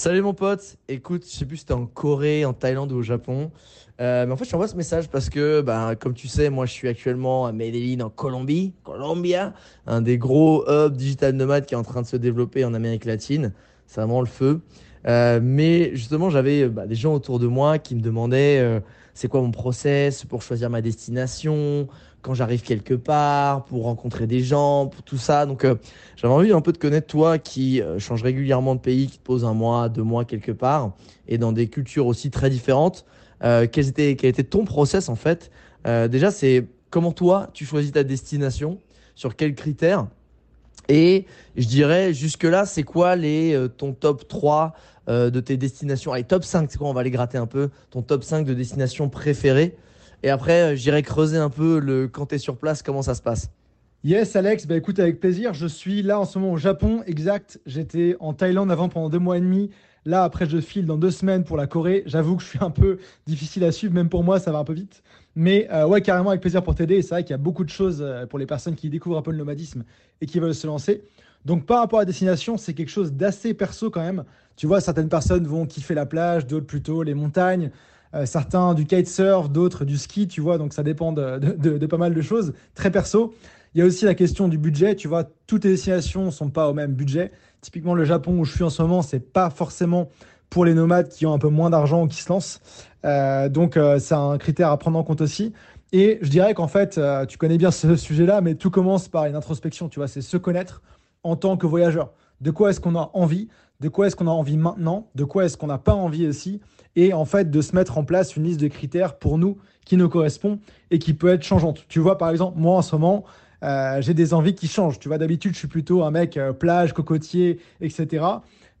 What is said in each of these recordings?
Salut mon pote, écoute, je sais plus si c'était en Corée, en Thaïlande ou au Japon, euh, mais en fait je t'envoie ce message parce que, bah, comme tu sais, moi je suis actuellement à Medellin en Colombie, Colombia, un des gros hubs digital nomades qui est en train de se développer en Amérique latine, c'est vraiment le feu. Euh, mais justement j'avais bah, des gens autour de moi qui me demandaient euh, c'est quoi mon process pour choisir ma destination, quand j'arrive quelque part, pour rencontrer des gens, pour tout ça. Donc, euh, j'avais envie un peu de connaître toi qui euh, change régulièrement de pays, qui te pose un mois, deux mois quelque part, et dans des cultures aussi très différentes. Euh, quel, était, quel ton process en fait? Déjà, c'est comment toi tu choisis ta destination, sur quels critères? Et je dirais jusque-là, c'est quoi les, ton top 3 euh, de tes destinations? Allez, top 5, c'est quoi? On va les gratter un peu. Ton top 5 de destinations préférées? Et après, euh, j'irai creuser un peu le quand tu es sur place, comment ça se passe. Yes, Alex, bah écoute, avec plaisir. Je suis là en ce moment au Japon, exact. J'étais en Thaïlande avant pendant deux mois et demi. Là, après, je file dans deux semaines pour la Corée. J'avoue que je suis un peu difficile à suivre, même pour moi, ça va un peu vite. Mais euh, ouais, carrément, avec plaisir pour t'aider. C'est vrai qu'il y a beaucoup de choses euh, pour les personnes qui découvrent un peu le nomadisme et qui veulent se lancer. Donc, par rapport à la destination, c'est quelque chose d'assez perso quand même. Tu vois, certaines personnes vont kiffer la plage, d'autres plutôt les montagnes. Euh, certains du kitesurf, d'autres du ski, tu vois. Donc, ça dépend de, pas mal de choses. Très perso. Il y a aussi la question du budget. Tu vois, toutes les destinations ne sont pas au même budget. Typiquement, le Japon où je suis en ce moment, c'est pas forcément pour les nomades qui ont un peu moins d'argent ou qui se lancent. Euh, donc, euh, c'est un critère à prendre en compte aussi. Et je dirais qu'en fait, tu connais bien ce sujet-là, mais tout commence par une introspection. Tu vois, c'est se connaître en tant que voyageur. De quoi est-ce qu'on a envie? De quoi est-ce qu'on a envie maintenant? De quoi est-ce qu'on n'a pas envie aussi? Et en fait, de se mettre en place une liste de critères pour nous qui nous correspond et qui peut être changeante. Tu vois, par exemple, moi en ce moment, euh, j'ai des envies qui changent. Tu vois, d'habitude, je suis plutôt un mec euh, plage, cocotier, etc.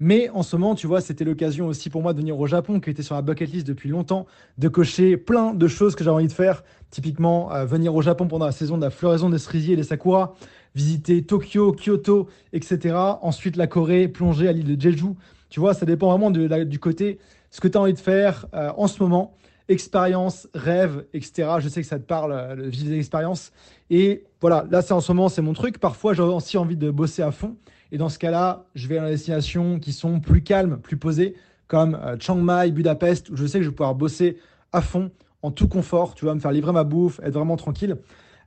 Mais en ce moment, tu vois, c'était l'occasion aussi pour moi de venir au Japon, qui était sur la bucket list depuis longtemps, de cocher plein de choses que j'avais envie de faire. Typiquement, euh, venir au Japon pendant la saison de la floraison des cerisiers et des sakuras, visiter Tokyo, Kyoto, etc. Ensuite, la Corée, plonger à l'île de Jeju. Tu vois, ça dépend vraiment de du côté, ce que tu as envie de faire euh, en ce moment. Expérience, rêve, etc. Je sais que ça te parle, euh, le vivre des expériences. Et voilà, là, c'est en ce moment, c'est mon truc. Parfois, j'ai aussi envie de bosser à fond. Et dans ce cas-là, je vais à des destinations qui sont plus calmes, plus posées, comme euh, Chiang Mai, Budapest, où je sais que je vais pouvoir bosser à fond, en tout confort. Tu vas me faire livrer ma bouffe, être vraiment tranquille.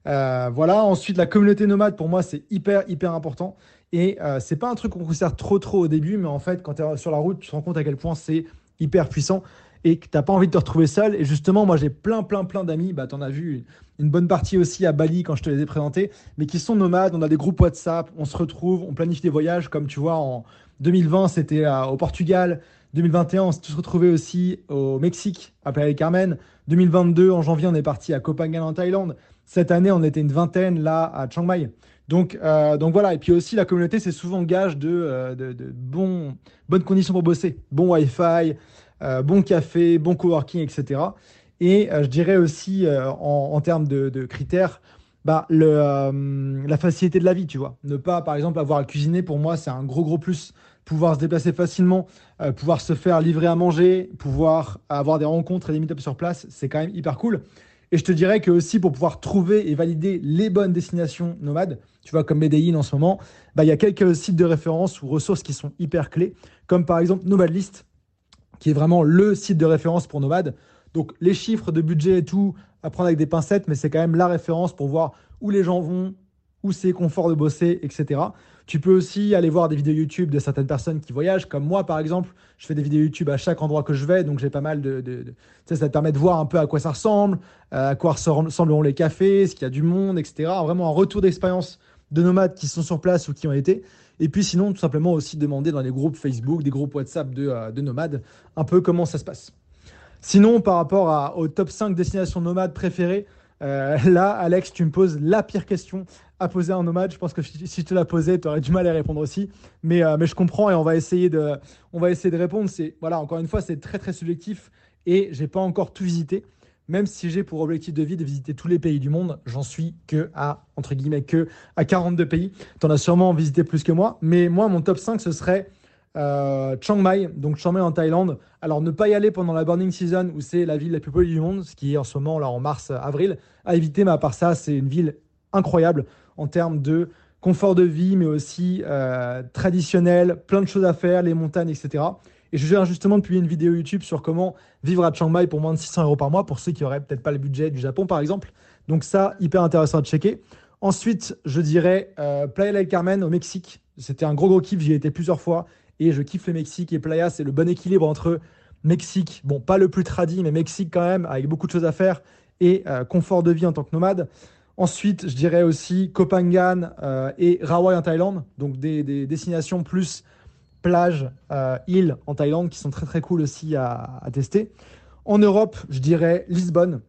Euh, voilà. Ensuite, la communauté nomade, pour moi, c'est hyper, hyper important. Et euh, c'est pas un truc qu'on considère trop, trop au début, mais en fait, quand tu es sur la route, tu te rends compte à quel point c'est hyper puissant et que t'as pas envie de te retrouver seul. Et justement, moi, j'ai plein, plein, plein d'amis. Bah, t'en as vu une bonne partie aussi à Bali quand je te les ai présentés, mais qui sont nomades. On a des groupes WhatsApp, on se retrouve, on planifie des voyages. Comme tu vois, en 2020, c'était euh, au Portugal. 2021, on s'est tous retrouvés aussi au Mexique, à Playa Carmen. 2022, en janvier, on est parti à Phangan en Thaïlande. Cette année, on était une vingtaine là à Chiang Mai. Donc, euh, donc voilà. Et puis aussi, la communauté, c'est souvent gage de, euh, bonnes conditions pour bosser. Bon Wi-Fi, euh, bon café, bon coworking, etc. Et je dirais aussi, en, termes de, critères, bah, la facilité de la vie, tu vois. Ne pas, par exemple, avoir à cuisiner, pour moi, c'est un gros, gros plus. Pouvoir se déplacer facilement, pouvoir se faire livrer à manger, pouvoir avoir des rencontres et des meet sur place, c'est quand même hyper cool. Et je te dirais que aussi pour pouvoir trouver et valider les bonnes destinations nomades, tu vois, comme Medellin en ce moment, bah, il y a quelques sites de référence ou ressources qui sont hyper clés, comme par exemple Nomadlist, qui est vraiment le site de référence pour nomades. Donc les chiffres de budget et tout, à prendre avec des pincettes, mais c'est quand même la référence pour voir où les gens vont, où c'est confort de bosser, etc. Tu peux aussi aller voir des vidéos YouTube de certaines personnes qui voyagent, comme moi par exemple. Je fais des vidéos YouTube à chaque endroit que je vais, donc j'ai pas mal de. ça te permet de voir un peu à quoi ça ressemble, euh, à quoi ressembleront les cafés, ce qu'il y a du monde, etc. Vraiment un retour d'expérience de nomades qui sont sur place ou qui ont été. Et puis sinon, tout simplement aussi demander dans les groupes Facebook, des groupes WhatsApp de, euh, de nomades, un peu comment ça se passe. Sinon, par rapport à- au top 5 destinations nomades préférées, euh, là, Alex, tu me poses la pire question à poser un nomade. Je pense que si je te la posais, tu aurais du mal à répondre aussi. Mais, euh, mais je comprends et on va essayer de, on va essayer de répondre. C'est, voilà, encore une fois, c'est très très subjectif et j'ai pas encore tout visité. Même si j'ai pour objectif de vie de visiter tous les pays du monde, j'en suis que à, entre guillemets, que à 42 pays. Tu en as sûrement visité plus que moi. Mais moi, mon top 5, ce serait euh, Chiang Mai, donc Chiang Mai en Thaïlande. Alors ne pas y aller pendant la burning season où c'est la ville la plus peuplée du monde, ce qui est en ce moment là en mars-avril, à éviter. Mais à part ça, c'est une ville incroyable en termes de confort de vie, mais aussi euh, traditionnel, plein de choses à faire, les montagnes, etc. Et je viens justement de publier une vidéo YouTube sur comment vivre à Chiang Mai pour moins de 600 euros par mois, pour ceux qui auraient peut-être pas le budget du Japon, par exemple. Donc ça, hyper intéressant à checker. Ensuite, je dirais euh, Playa del Carmen au Mexique. C'était un gros gros kiff, j'y ai été plusieurs fois. Et je kiffe le Mexique et Playa, c'est le bon équilibre entre Mexique, bon, pas le plus tradit, mais Mexique quand même, avec beaucoup de choses à faire, et euh, confort de vie en tant que nomade. Ensuite, je dirais aussi Kopangan euh, et Rawai en Thaïlande, donc des, destinations plus plage, euh, îles en Thaïlande qui sont très très cool aussi à, tester. En Europe, je dirais Lisbonne.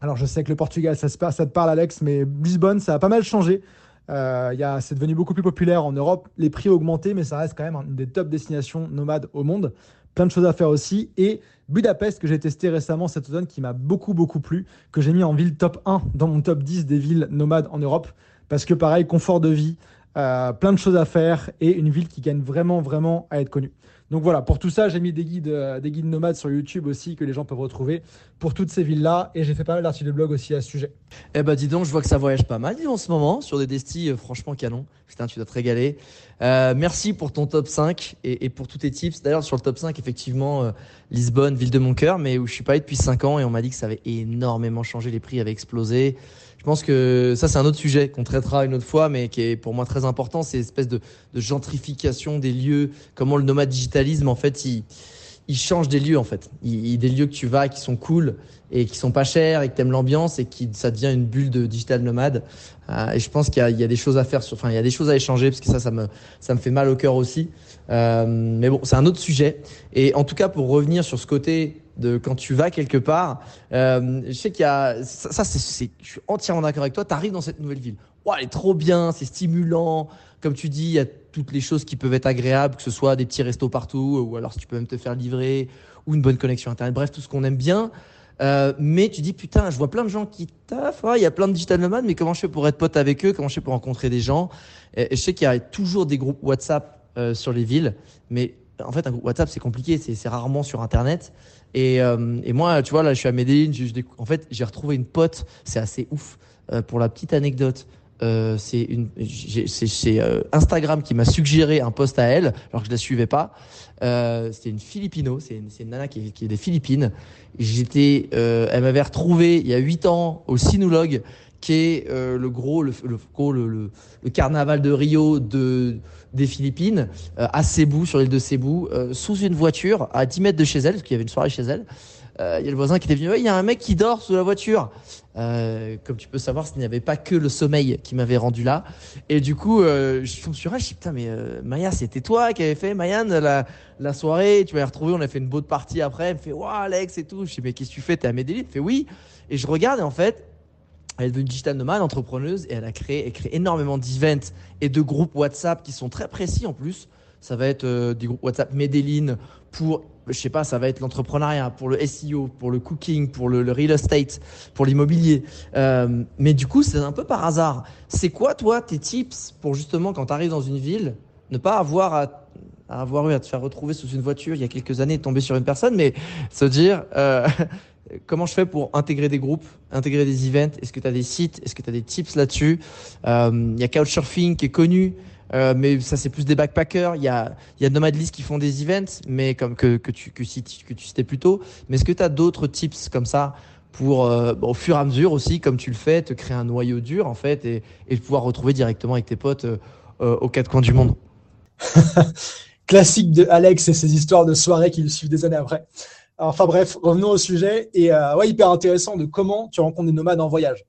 Alors je sais que le Portugal, ça, ça te parle Alex, mais Lisbonne, ça a pas mal changé. Euh, c'est devenu beaucoup plus populaire en Europe. Les prix ont augmenté, mais ça reste quand même une des top destinations nomades au monde. Plein de choses à faire aussi. Et Budapest, que j'ai testé récemment cet automne, qui m'a beaucoup, beaucoup plu, que j'ai mis en ville top 1 dans mon top 10 des villes nomades en Europe. Parce que pareil, confort de vie, euh, plein de choses à faire et une ville qui gagne vraiment, vraiment à être connue. Donc voilà, pour tout ça, j'ai mis des guides, euh, des guides nomades sur YouTube aussi que les gens peuvent retrouver pour toutes ces villes-là. Et j'ai fait pas mal d'articles de blog aussi à ce sujet. Eh bah dis donc, je vois que ça voyage pas mal en ce moment sur des destis euh, franchement canon. Putain, tu dois te régaler. Euh, merci pour ton top 5 et, pour tous tes tips. D'ailleurs, sur le top 5, effectivement, Lisbonne, ville de mon cœur, mais où je suis pas allé depuis 5 ans et on m'a dit que ça avait énormément changé, les prix avaient explosé. Je pense que ça, c'est un autre sujet qu'on traitera une autre fois, mais qui est pour moi très important. C'est l'espèce de, gentrification des lieux, comment le nomade digitalisme, en fait, il, il change des lieux, en fait. Il, des lieux que tu vas qui sont cool et qui sont pas chers et que t'aimes l'ambiance et qui ça devient une bulle de digital nomade. Euh, et je pense qu'il y, y, a des choses à faire, sur, enfin, il y a des choses à échanger parce que ça, ça me, ça me fait mal au cœur aussi. Euh, mais bon, c'est un autre sujet. Et en tout cas, pour revenir sur ce côté de quand tu vas quelque part. Euh, je sais qu'il y a ça, je suis entièrement d'accord avec toi. Tu arrives dans cette nouvelle ville. Ouais, elle est trop bien, c'est stimulant. Comme tu dis, il y a toutes les choses qui peuvent être agréables, que ce soit des petits restos partout, ou alors si tu peux même te faire livrer, ou une bonne connexion internet. Bref, tout ce qu'on aime bien. Euh, mais tu dis putain, je vois plein de gens qui taffent. Il y a plein de digital nomades, mais comment je fais pour être pote avec eux? Comment je fais pour rencontrer des gens? Je sais qu'il y a toujours des groupes WhatsApp euh, sur les villes, mais en fait, un groupe WhatsApp c'est compliqué, c'est rarement sur Internet. Et, euh, et, moi, tu vois, là, je suis à Medellin. en fait, j'ai retrouvé une pote. C'est assez ouf. Euh, pour la petite anecdote, euh, c'est une, euh, Instagram qui m'a suggéré un post à elle, alors que je la suivais pas. Euh, c'était une Filipino, c'est une, une, nana qui qui est des Philippines. J'étais, elle m'avait retrouvé il y a huit ans au Sinologue, qui est le gros, le, le, le, carnaval de Rio de des Philippines, euh, à Cebu, sur l'île de Cebu, euh, sous une voiture, à 10 mètres de chez elle, parce qu'il y avait une soirée chez elle. Euh, il y a le voisin qui était venu, il y a un mec qui dort sous la voiture. comme tu peux savoir, ce n'y avait pas que le sommeil qui m'avait rendu là. Et du coup, je tombe sur elle, je dis putain, mais Maya, c'était toi qui avais fait, Mayan, la, la soirée, tu m'avais retrouvé, on a fait une boat party après. Elle me fait, waouh, Alex et tout. Je dis, mais qu'est-ce que tu fais? T'es à Medellin Elle fait, oui. Et je regarde et en fait, elle est devenue digital nomade, entrepreneuse, et elle a créé, elle crée énormément d'events et de groupes WhatsApp qui sont très précis en plus. Ça va être euh, des groupes WhatsApp Medellin pour, je sais pas, ça va être l'entrepreneuriat, pour le SEO, pour le cooking, pour le, real estate, pour l'immobilier. Euh, mais du coup, c'est un peu par hasard. C'est quoi, toi, tes tips pour justement, quand tu arrives dans une ville, ne pas avoir à, avoir eu à te faire retrouver sous une voiture il y a quelques années, tomber sur une personne, mais se dire, euh, comment je fais pour intégrer des groupes, intégrer des events? Est-ce que tu as des sites? Est-ce que tu as des tips là-dessus? Euh, Il y a Couchsurfing qui est connu, euh, mais ça c'est plus des backpackers. Il y a, y a Nomadlist qui font des events, mais comme que, tu, citais plus tôt. Mais est-ce que tu as d'autres tips comme ça pour, euh, au fur et à mesure aussi, comme tu le fais, te créer un noyau dur en fait et, pouvoir retrouver directement avec tes potes aux quatre coins du monde? Classique de Alex et ses histoires de soirée qui le suivent des années après. Enfin bref, revenons au sujet. Et euh, ouais, hyper intéressant de comment tu rencontres des nomades en voyage.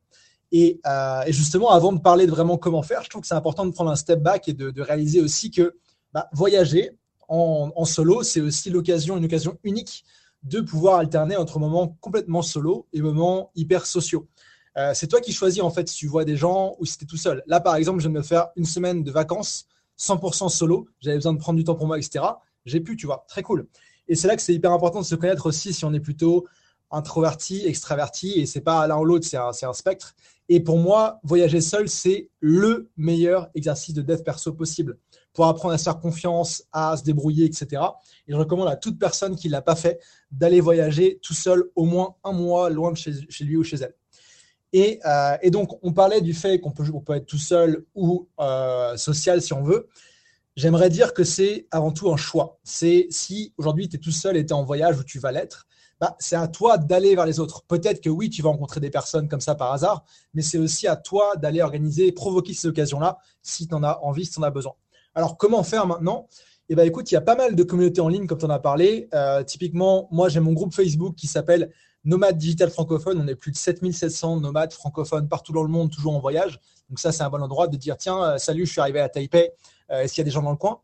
Et, euh, et, justement, avant de parler de vraiment comment faire, je trouve que c'est important de prendre un step back et de, réaliser aussi que bah, voyager en, en solo, c'est aussi l'occasion, une occasion unique de pouvoir alterner entre moments complètement solo et moments hyper sociaux. Euh, c'est toi qui choisis en fait si tu vois des gens ou si tu es tout seul. Là, par exemple, je viens de me faire une semaine de vacances 100% solo. J'avais besoin de prendre du temps pour moi, etc. J'ai pu, tu vois, très cool. Et c'est là que c'est hyper important de se connaître aussi si on est plutôt introverti, extraverti, et c'est pas l'un ou l'autre, c'est un, spectre. Et pour moi, voyager seul, c'est le meilleur exercice de dev perso possible pour apprendre à se faire confiance, à se débrouiller, etc. Et je recommande à toute personne qui ne l'a pas fait d'aller voyager tout seul au moins un mois loin de chez, lui ou chez elle. Et, euh, et, donc, on parlait du fait qu'on peut, on peut être tout seul ou euh, social si on veut. J'aimerais dire que c'est avant tout un choix. C'est si aujourd'hui tu es tout seul et tu es en voyage où tu vas l'être, bah, c'est à toi d'aller vers les autres. Peut-être que oui, tu vas rencontrer des personnes comme ça par hasard, mais c'est aussi à toi d'aller organiser provoquer ces occasions-là si tu en as envie, si tu en as besoin. Alors, comment faire maintenant? Eh bien, écoute, il y a pas mal de communautés en ligne, comme tu en as parlé. Euh, typiquement, moi, j'ai mon groupe Facebook qui s'appelle Nomade Digital Francophone. On est plus de 7700 nomades francophones partout dans le monde, toujours en voyage. Donc, ça, c'est un bon endroit de dire tiens, euh, salut, je suis arrivé à Taipei. Euh, est-ce qu'il y a des gens dans le coin?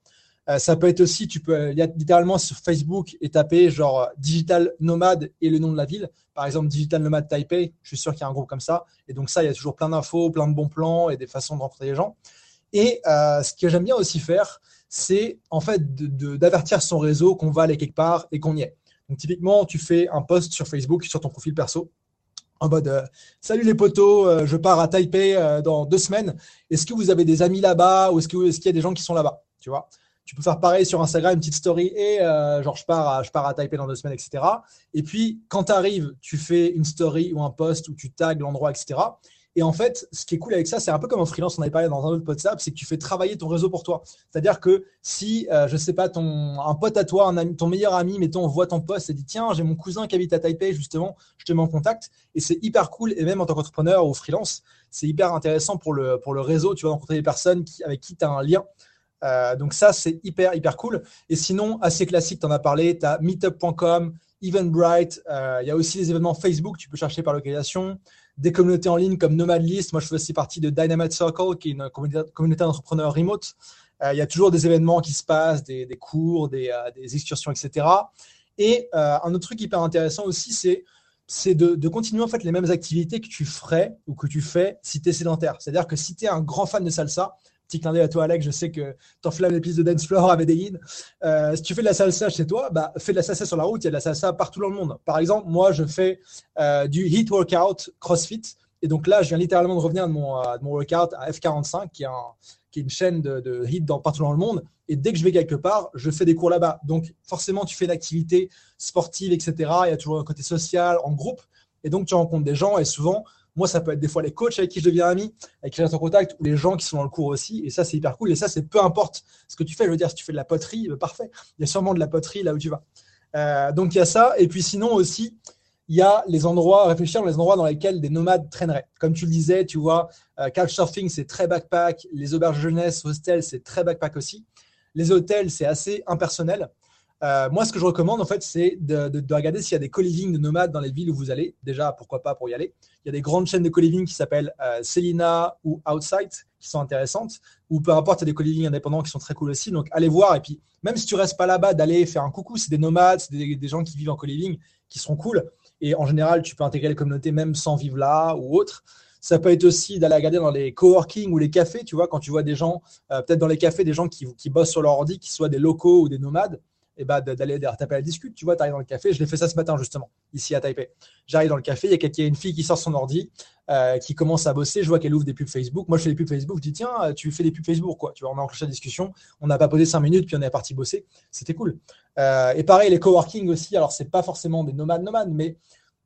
Ça peut être aussi, tu peux littéralement sur Facebook et taper genre digital nomade et le nom de la ville. Par exemple, digital nomade Taipei. Je suis sûr qu'il y a un groupe comme ça. Et donc ça, il y a toujours plein d'infos, plein de bons plans et des façons de rencontrer les gens. Et euh, ce que j'aime bien aussi faire, c'est en fait d'avertir son réseau qu'on va aller quelque part et qu'on y est. Donc typiquement, tu fais un post sur Facebook, sur ton profil perso, en mode euh, Salut les potos, euh, je pars à Taipei dans deux semaines. Est-ce que vous avez des amis là-bas ou est-ce qu'il y a des gens qui sont là-bas? Tu vois? Tu peux faire pareil sur Instagram, une petite story et genre je pars, à, je pars à Taipei dans deux semaines, etc. Et puis quand tu arrives, tu fais une story ou un post où tu tags l'endroit, etc. Et en fait, ce qui est cool avec ça, c'est un peu comme en freelance, on avait parlé dans un autre podcast, c'est que tu fais travailler ton réseau pour toi. C'est-à-dire que si, euh, je sais pas, ton, un pote à toi, un ami, ton meilleur ami, mettons, voit ton poste et dit tiens, j'ai mon cousin qui habite à Taipei, justement, je te mets en contact. Et c'est hyper cool. Et même en tant qu'entrepreneur ou freelance, c'est hyper intéressant pour le, pour le réseau. Tu vas rencontrer des personnes qui, avec qui tu as un lien. Euh, donc ça, c'est hyper, hyper cool. Et sinon, assez classique, tu en as parlé, tu as meetup.com, Eventbrite, euh, il y a aussi les événements Facebook, tu peux chercher par localisation des communautés en ligne comme Nomadlist. Moi, je fais aussi partie de Dynamite Circle, qui est une communauté, d'entrepreneurs remote. Euh, il y a toujours des événements qui se passent, des, cours, des, euh, excursions, etc. Et euh, un autre truc hyper intéressant aussi, c'est c'est de, de, continuer en fait les mêmes activités que tu ferais ou que tu fais si tu es sédentaire. C'est-à-dire que si tu es un grand fan de salsa, Petit clin d'œil à toi, Alex. Je sais que tu enflammes les pistes de dance floor à Medellin. Euh, si tu fais de la salsa chez toi, bah, fais de la salsa sur la route. Il y a de la salsa partout dans le monde. Par exemple, moi, je fais euh, du heat workout CrossFit. Et donc là, je viens littéralement de revenir de mon, euh, mon workout à F45, qui est, une chaîne de, de hit partout dans le monde. Et dès que je vais quelque part, je fais des cours là-bas. Donc forcément, tu fais une activité sportive, etc. Il y a toujours un côté social, en groupe. Et donc, tu rencontres des gens. Et souvent, moi, ça peut être des fois les coachs avec qui je deviens ami, avec qui je reste en contact, ou les gens qui sont dans le cours aussi. Et ça, c'est hyper cool. Et ça, c'est peu importe ce que tu fais. Je veux dire, si tu fais de la poterie, bah, parfait. Il y a sûrement de la poterie là où tu vas. Euh, donc, il y a ça. Et puis, sinon aussi, il y a les endroits, réfléchir les endroits dans lesquels des nomades traîneraient. Comme tu le disais, tu vois, euh, couchsurfing, c'est très backpack. Les auberges jeunesse, hostels, c'est très backpack aussi. Les hôtels, c'est assez impersonnel. Euh, moi, ce que je recommande, en fait, c'est de, regarder s'il y a des co-living de nomades dans les villes où vous allez. Déjà, pourquoi pas pour y aller. Il y a des grandes chaînes de co-living qui s'appellent euh, Selina ou Outside qui sont intéressantes. Ou peu importe, il y des co-living indépendants qui sont très cool aussi. Donc, allez voir. Et puis, même si tu restes pas là-bas, d'aller faire un coucou. C'est des nomades, c'est des, gens qui vivent en co-living qui seront cool. Et en général, tu peux intégrer les communautés même sans vivre là ou autre. Ça peut être aussi d'aller regarder dans les coworking ou les cafés, tu vois, quand tu vois des gens, euh, peut-être dans les cafés, des gens qui, qui bossent sur leur ordi, qui soient des locaux ou des nomades bah, d'aller taper la discute. Tu vois, tu arrives dans le café. Je l'ai fait ça ce matin, justement, ici à Taipei. J'arrive dans le café, il y a, une fille qui sort son ordi, euh, qui commence à bosser. Je vois qu'elle ouvre des pubs Facebook. Moi, je fais des pubs Facebook. Je dis, tiens, tu fais des pubs Facebook, quoi. Tu vois, on a enclenché la discussion. On n'a pas posé cinq minutes, puis on est parti bosser. C'était cool. Euh, et pareil, les coworking aussi. Alors, c'est pas forcément des nomades nomades, mais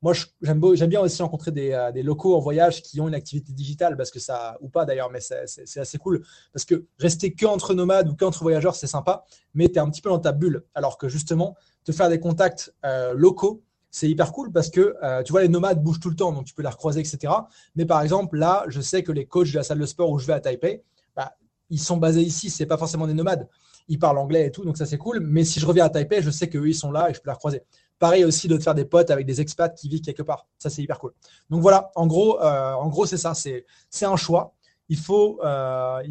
moi, j'aime bien aussi rencontrer euh, des, locaux en voyage qui ont une activité digitale, parce que ça, ou pas d'ailleurs, mais c'est assez cool. Parce que rester que entre nomades ou qu'entre voyageurs, c'est sympa, mais tu es un petit peu dans ta bulle. Alors que justement, te faire des contacts euh, locaux, c'est hyper cool parce que euh, tu vois, les nomades bougent tout le temps, donc tu peux les recroiser, etc. Mais par exemple, là, je sais que les coachs de la salle de sport où je vais à Taipei, bah, ils sont basés ici, c'est pas forcément des nomades. Ils parlent anglais et tout, donc ça c'est cool. Mais si je reviens à Taipei, je sais qu'eux, ils sont là et je peux les recroiser. Pareil aussi de te faire des potes avec des expats qui vivent quelque part. Ça, c'est hyper cool. Donc voilà, en gros, euh, c'est ça. C'est, un choix. Il faut, euh,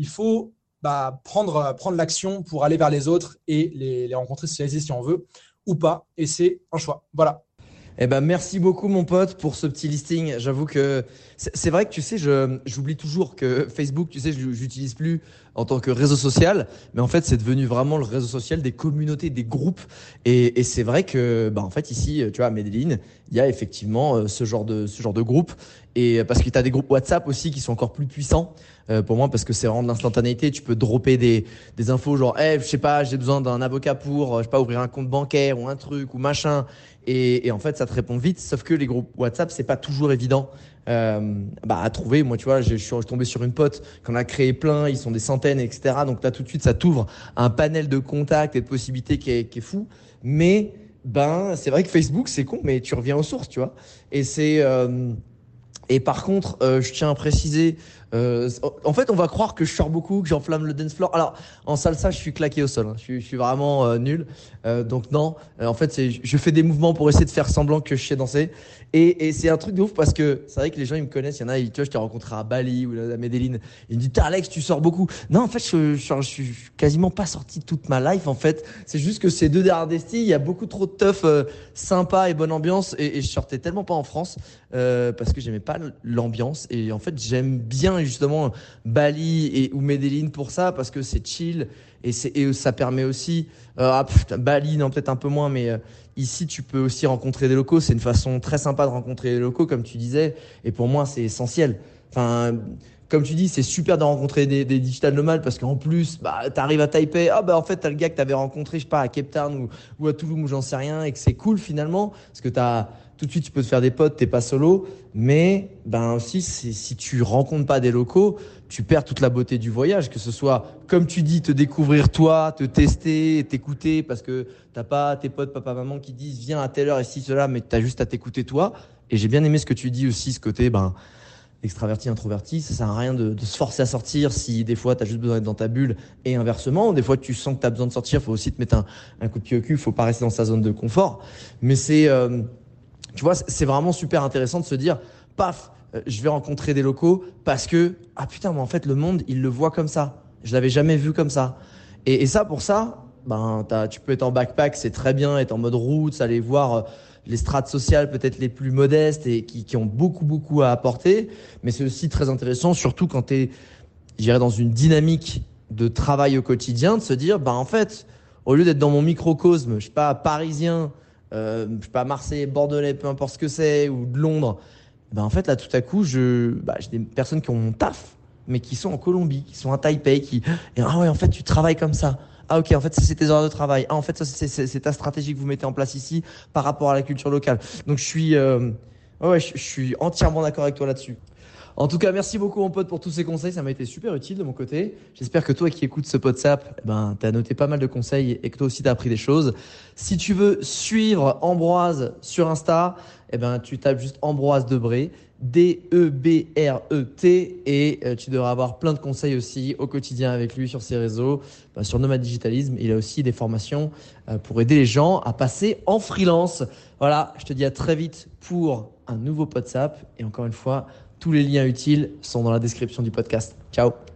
bah, prendre, prendre l'action pour aller vers les autres et les, les rencontrer, socialiser si on veut ou pas. Et c'est un choix. Voilà. Eh ben, merci beaucoup, mon pote, pour ce petit listing. J'avoue que c'est vrai que tu sais, j'oublie toujours que Facebook, tu sais, je l'utilise plus en tant que réseau social, mais en fait, c'est devenu vraiment le réseau social des communautés, des groupes. Et, et c'est vrai que, bah, en fait, ici, tu vois, à Medellin, il y a effectivement euh, ce genre de ce genre de groupe. Et parce que tu as des groupes WhatsApp aussi qui sont encore plus puissants euh, pour moi parce que c'est vraiment de l'instantanéité. Tu peux dropper des, des infos genre, hey, je sais pas, j'ai besoin d'un avocat pour, je sais pas, ouvrir un compte bancaire ou un truc ou machin. Et, en fait, ça te répond vite. Sauf que les groupes WhatsApp, c'est pas toujours évident euh, bah, à trouver. Moi, tu vois, je suis tombé sur une pote qu'on a créé plein. Ils sont des centaines, etc. Donc là, tout de suite, ça t'ouvre un panel de contacts et de possibilités qui est, fou. Mais ben, c'est vrai que Facebook, c'est con, mais tu reviens aux sources, tu vois. Et c'est euh, et par contre, euh, je tiens à préciser euh, en fait, on va croire que je sors beaucoup, que j'enflamme le dance floor. Alors, en salsa, je suis claqué au sol. Hein. Je, suis, je, suis, vraiment euh, nul. Euh, donc non. Euh, en fait, je fais des mouvements pour essayer de faire semblant que je sais danser. Et, et c'est un truc de ouf parce que c'est vrai que les gens ils me connaissent. Il y en a, tu vois, je t'ai rencontré à Bali ou à Medellin. Ils me disent, Alex, tu sors beaucoup. Non, en fait, je, je, je, suis quasiment pas sorti toute ma life. En fait, c'est juste que ces deux dernières destis, il y a beaucoup trop de teuf euh, sympa et bonne ambiance. Et, et, je sortais tellement pas en France parce que j'aimais pas l'ambiance. Et en fait, j'aime bien justement Bali et ou Medellin pour ça parce que c'est chill. Et c'est et ça permet aussi euh, ah, Bali non peut-être un peu moins mais euh, ici tu peux aussi rencontrer des locaux. C'est une façon très sympa de rencontrer des locaux comme tu disais. Et pour moi c'est essentiel. Enfin comme tu dis, c'est super de rencontrer des, des digital nomades parce qu'en plus, bah, t'arrives à Taipei, ah bah en fait t'as le gars que t'avais rencontré, je sais pas, à Cape Town ou, ou à Toulouse ou j'en sais rien, et que c'est cool finalement. Parce que t'as tout de suite tu peux te faire des potes, t'es pas solo, mais ben aussi si tu rencontres pas des locaux, tu perds toute la beauté du voyage, que ce soit comme tu dis te découvrir toi, te tester, t'écouter parce que t'as pas tes potes papa maman qui disent viens à telle heure et si cela, mais t'as juste à t'écouter toi. Et j'ai bien aimé ce que tu dis aussi, ce côté ben extraverti, introverti, ça sert à rien de, de se forcer à sortir si des fois tu as juste besoin d'être dans ta bulle et inversement, des fois tu sens que tu as besoin de sortir, faut aussi te mettre un, un, coup de pied au cul, faut pas rester dans sa zone de confort. Mais c'est euh, tu vois, c'est vraiment super intéressant de se dire, paf, euh, je vais rencontrer des locaux parce que, ah putain, mais en fait, le monde, il le voit comme ça. Je l'avais jamais vu comme ça. Et, ça, pour ça, ben, tu peux être en backpack, c'est très bien, être en mode route, aller voir euh, les strates sociales peut-être les plus modestes et qui, qui ont beaucoup, beaucoup à apporter. Mais c'est aussi très intéressant, surtout quand tu es, j'irais, dans une dynamique de travail au quotidien, de se dire, ben, en fait, au lieu d'être dans mon microcosme, je sais pas, parisien, euh, je sais pas, Marseille, Bordelais, peu importe ce que c'est, ou de Londres, ben en fait là tout à coup, je, bah, j'ai des personnes qui ont mon taf, mais qui sont en Colombie, qui sont à Taipei, qui, et, ah ouais, en fait tu travailles comme ça. Ah ok, en fait c'est tes heures de travail. Ah en fait ça c'est ta stratégie que vous mettez en place ici par rapport à la culture locale. Donc je suis, euh, ouais, je suis entièrement d'accord avec toi là-dessus. En tout cas, merci beaucoup mon pote pour tous ces conseils, ça m'a été super utile de mon côté. J'espère que toi qui écoutes ce WhatsApp, eh ben t'as noté pas mal de conseils et que toi aussi t'as appris des choses. Si tu veux suivre Ambroise sur Insta, eh ben tu tapes juste Ambroise Debré, D-E-B-R-E-T et euh, tu devras avoir plein de conseils aussi au quotidien avec lui sur ses réseaux, ben, sur Nomad Digitalisme. Il a aussi des formations euh, pour aider les gens à passer en freelance. Voilà, je te dis à très vite pour un nouveau WhatsApp et encore une fois, tous les liens utiles sont dans la description du podcast. Ciao